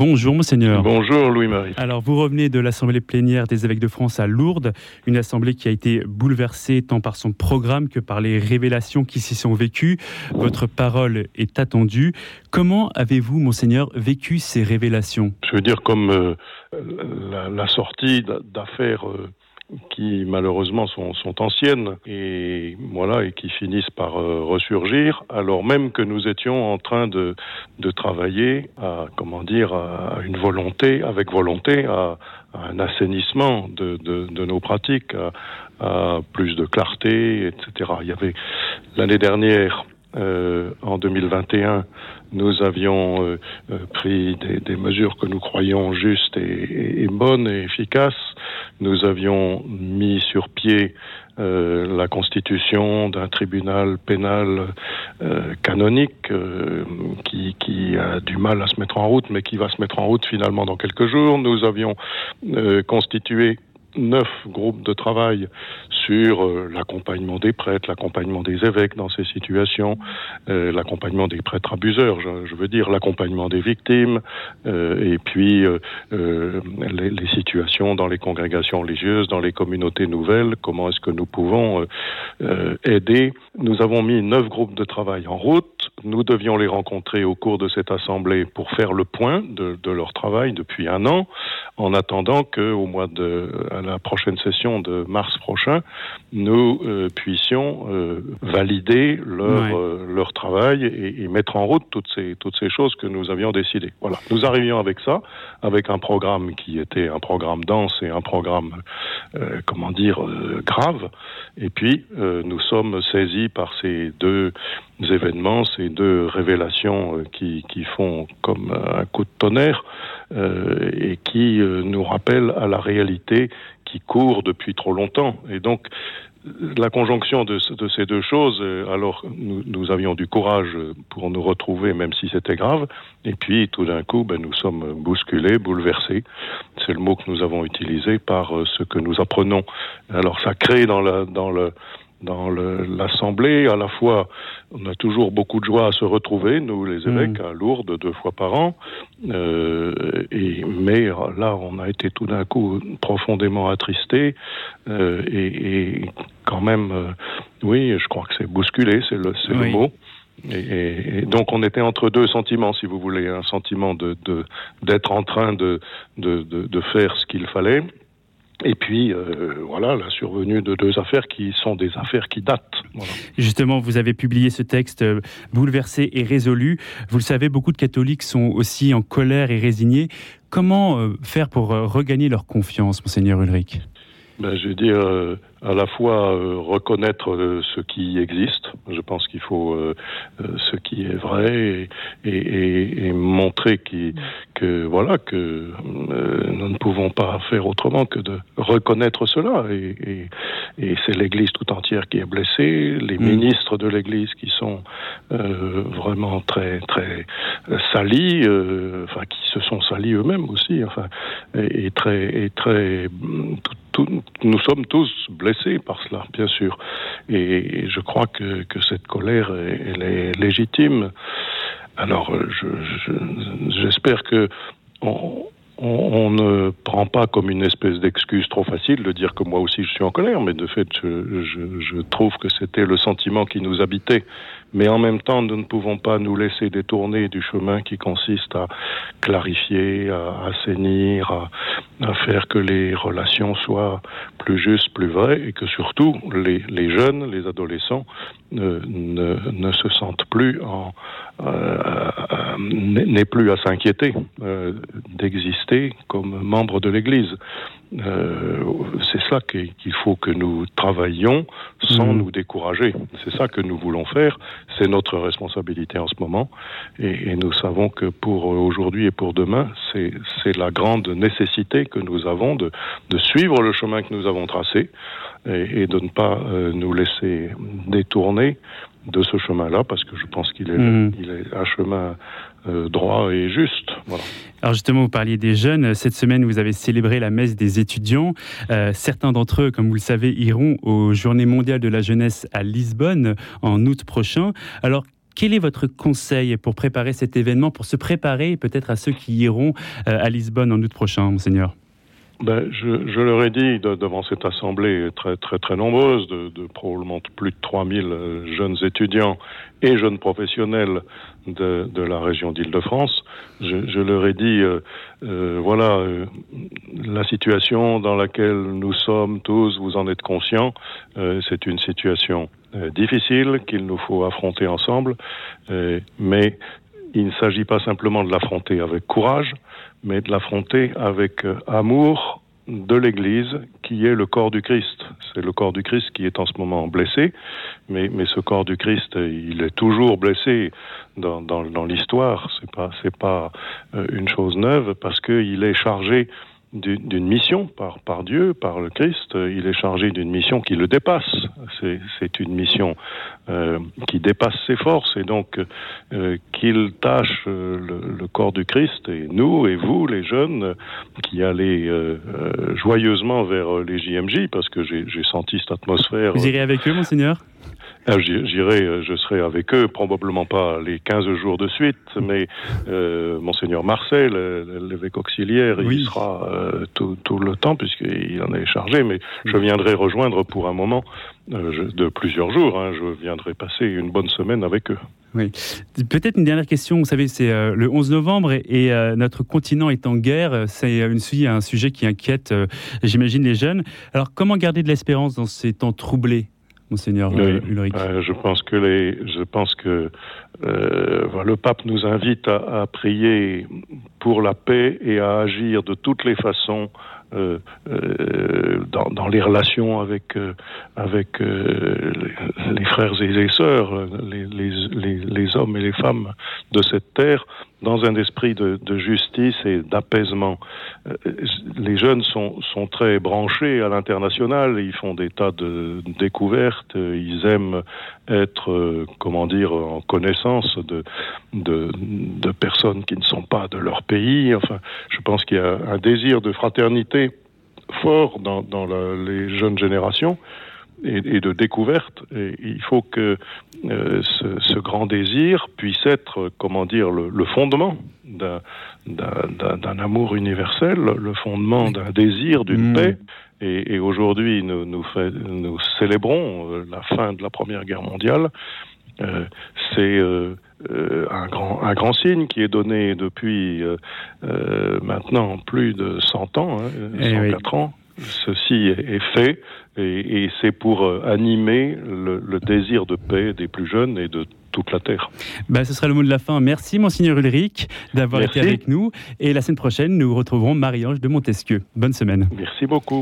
Bonjour monseigneur. Bonjour Louis-Marie. Alors vous revenez de l'Assemblée plénière des évêques de France à Lourdes, une assemblée qui a été bouleversée tant par son programme que par les révélations qui s'y sont vécues. Votre parole est attendue. Comment avez-vous monseigneur vécu ces révélations? Je veux dire comme euh, la, sortie d'affaires euh, qui malheureusement sont, anciennes et voilà et qui finissent par euh, ressurgir alors même que nous étions en train de, travailler à comment dire à une volonté avec volonté à, un assainissement de nos pratiques à, à, plus de clarté etc il y avait l'année dernière euh, en 2021 nous avions euh, euh, pris des, mesures que nous croyons justes et, bonnes et efficaces. Nous avions mis sur pied euh, la constitution d'un tribunal pénal canonique qui, a du mal à se mettre en route, mais qui va se mettre en route finalement dans quelques jours. Nous avions constitué neuf groupes de travail sur euh, l'accompagnement des prêtres, l'accompagnement des évêques dans ces situations, euh, l'accompagnement des prêtres abuseurs, je, veux dire l'accompagnement des victimes, euh, et puis les, situations dans les congrégations religieuses, dans les communautés nouvelles, comment est-ce que nous pouvons aider. Nous avons mis neuf groupes de travail en route, nous devions les rencontrer au cours de cette assemblée pour faire le point de leur travail depuis un an, en attendant qu'au mois de à la prochaine session de mars prochain, nous euh, puissions euh, valider leur, ouais. euh, leur travail et, et mettre en route toutes ces, toutes ces choses que nous avions décidées. Voilà. Nous arrivions avec ça, avec un programme qui était un programme dense et un programme, comment dire, grave. Et puis, nous sommes saisis par ces deux événements, ces deux révélations qui, qui font comme un coup de tonnerre euh, et qui euh, nous rappellent à la réalité qui court depuis trop longtemps. Et donc, la conjonction de, ces deux choses, euh, alors nous, avions du courage pour nous retrouver, même si c'était grave, et puis tout d'un coup, ben, nous sommes bousculés, bouleversés. C'est le mot que nous avons utilisé par ce que nous apprenons. Alors ça crée dans, la, dans le dans l'Assemblée. À la fois, on a toujours beaucoup de joie à se retrouver, nous les évêques, mmh. à Lourdes, deux fois par an. Euh, et, mais là, on a été tout d'un coup profondément attristés. Euh, et, et, quand même, euh, oui, je crois que c'est bousculé, c'est le, oui. le mot. Et, et, donc on était entre deux sentiments, si vous voulez, un sentiment de d'être en train de, de, de, de faire ce qu'il fallait, et puis, euh, voilà, la survenue de deux affaires qui sont des affaires qui datent. Voilà. Justement, vous avez publié ce texte euh, bouleversé et résolu. Vous le savez, beaucoup de catholiques sont aussi en colère et résignés. Comment euh, faire pour regagner leur confiance, monseigneur Ulrich? Ben, Je veux dire, à la fois reconnaître ce qui existe, je pense qu'il faut ce qui est vrai et, et, et montrer qu que voilà que pouvons pas faire autrement que de reconnaître cela et, et, et c'est l'Église tout entière qui est blessée, les mmh. ministres de l'Église qui sont euh, vraiment très très salis, euh, enfin qui se sont salis eux-mêmes aussi, enfin et, et très et très tout, tout, nous sommes tous blessés par cela, bien sûr. Et, je crois que, que cette colère, elle est légitime. Alors, j'espère je, je, que on, on, ne prend pas comme une espèce d'excuse trop facile de dire que moi aussi je suis en colère, mais de fait, je trouve que c'était le sentiment qui nous habitait. Mais en même temps, nous ne pouvons pas nous laisser détourner du chemin qui consiste à clarifier, à assainir, à, faire que les relations soient plus justes, plus vraies, et que surtout les, jeunes, les adolescents ne, ne, se sentent plus en euh, euh, plus à s'inquiéter euh, d'exister comme membre de l'Église. Euh, c'est ça qu'il qu faut que nous travaillions sans mmh. nous décourager. C'est ça que nous voulons faire. C'est notre responsabilité en ce moment. Et, et nous savons que pour aujourd'hui et pour demain, c'est la grande nécessité que nous avons de, de suivre le chemin que nous avons tracé et, et de ne pas euh, nous laisser détourner de ce chemin-là, parce que je pense qu'il est, mmh. il est un chemin euh, droit et juste. Voilà. Alors justement, vous parliez des jeunes. Cette semaine, vous avez célébré la messe des étudiants. Euh, certains d'entre eux, comme vous le savez, iront aux Journées mondiales de la jeunesse à Lisbonne en août prochain. Alors, quel est votre conseil pour préparer cet événement, pour se préparer peut-être à ceux qui iront à Lisbonne en août prochain, monseigneur? Ben, je, je, leur ai dit devant cette assemblée très très très nombreuse, de, de probablement plus de 3000 euh, jeunes étudiants et jeunes professionnels de, de la région d'Île-de-France, je, je, leur ai dit euh, euh, voilà euh, la situation dans laquelle nous sommes tous, vous en êtes conscients, euh, c'est une situation difficile qu'il nous faut affronter ensemble, mais il ne s'agit pas simplement de l'affronter avec courage, mais de l'affronter avec euh, amour de l'Église, qui est le corps du Christ. C'est le corps du Christ qui est en ce moment blessé, mais, mais ce corps du Christ, il est toujours blessé dans, dans, dans l'histoire. C'est pas, c'est pas euh, une chose neuve parce qu'il est chargé d'une mission par, Dieu, par le Christ. Il est chargé d'une mission qui le dépasse. C'est une mission euh, qui dépasse ses forces et donc euh, qu'il tâche euh, le, le, corps du Christ et nous et vous, les jeunes, qui allez joyeusement vers les JMJ parce que j'ai senti cette atmosphère. Vous irez avec eux, monseigneur? J'irai, euh, je serai avec eux, probablement pas les 15 jours de suite, mais euh, Monseigneur Marcel, l'évêque auxiliaire, oui. il sera euh, tout, tout, le temps, puisqu'il en est chargé, mais je viendrai rejoindre pour un moment euh, je, de plusieurs jours. Hein, je viendrai passer une bonne semaine avec eux. Oui. Peut-être une dernière question. Vous savez, c'est euh, le 11 novembre et, et euh, notre continent est en guerre. C'est un sujet qui inquiète, euh, j'imagine, les jeunes. Alors, comment garder de l'espérance dans ces temps troublés? Monseigneur oui, Ulrich. Euh, je pense que les, je pense que euh, le pape nous invite à, à, prier pour la paix et à agir de toutes les façons euh, euh, dans, dans, les relations avec euh, avec les, les, frères et les sœurs, les, les, les, hommes et les femmes de cette terre, dans un esprit de, de justice et d'apaisement. Les jeunes sont, sont très branchés à l'international, ils font des tas de découvertes, ils aiment être, comment dire, en connaissance de, de, de personnes qui ne sont pas de leur pays. Enfin, je pense qu'il y a un désir de fraternité fort dans, dans la, les jeunes générations et, et de découverte. Et il faut que euh, ce, ce, grand désir puisse être, comment dire, le, le fondement d'un amour universel, le fondement d'un désir, d'une mmh. paix. Et, et aujourd'hui, nous, nous, fait, nous célébrons euh, la fin de la Première Guerre mondiale. Euh, C'est euh, euh, un, grand, un grand signe qui est donné depuis euh, euh, maintenant plus de 100 ans, hein, 104 eh oui. ans. Ceci est fait et, et c'est pour animer le, le, désir de paix des plus jeunes et de toute la terre. Ben, ce sera le mot de la fin. Merci, Monseigneur Ulrich, d'avoir été avec nous. Et la semaine prochaine, nous retrouverons Marie-Ange de Montesquieu. Bonne semaine. Merci beaucoup.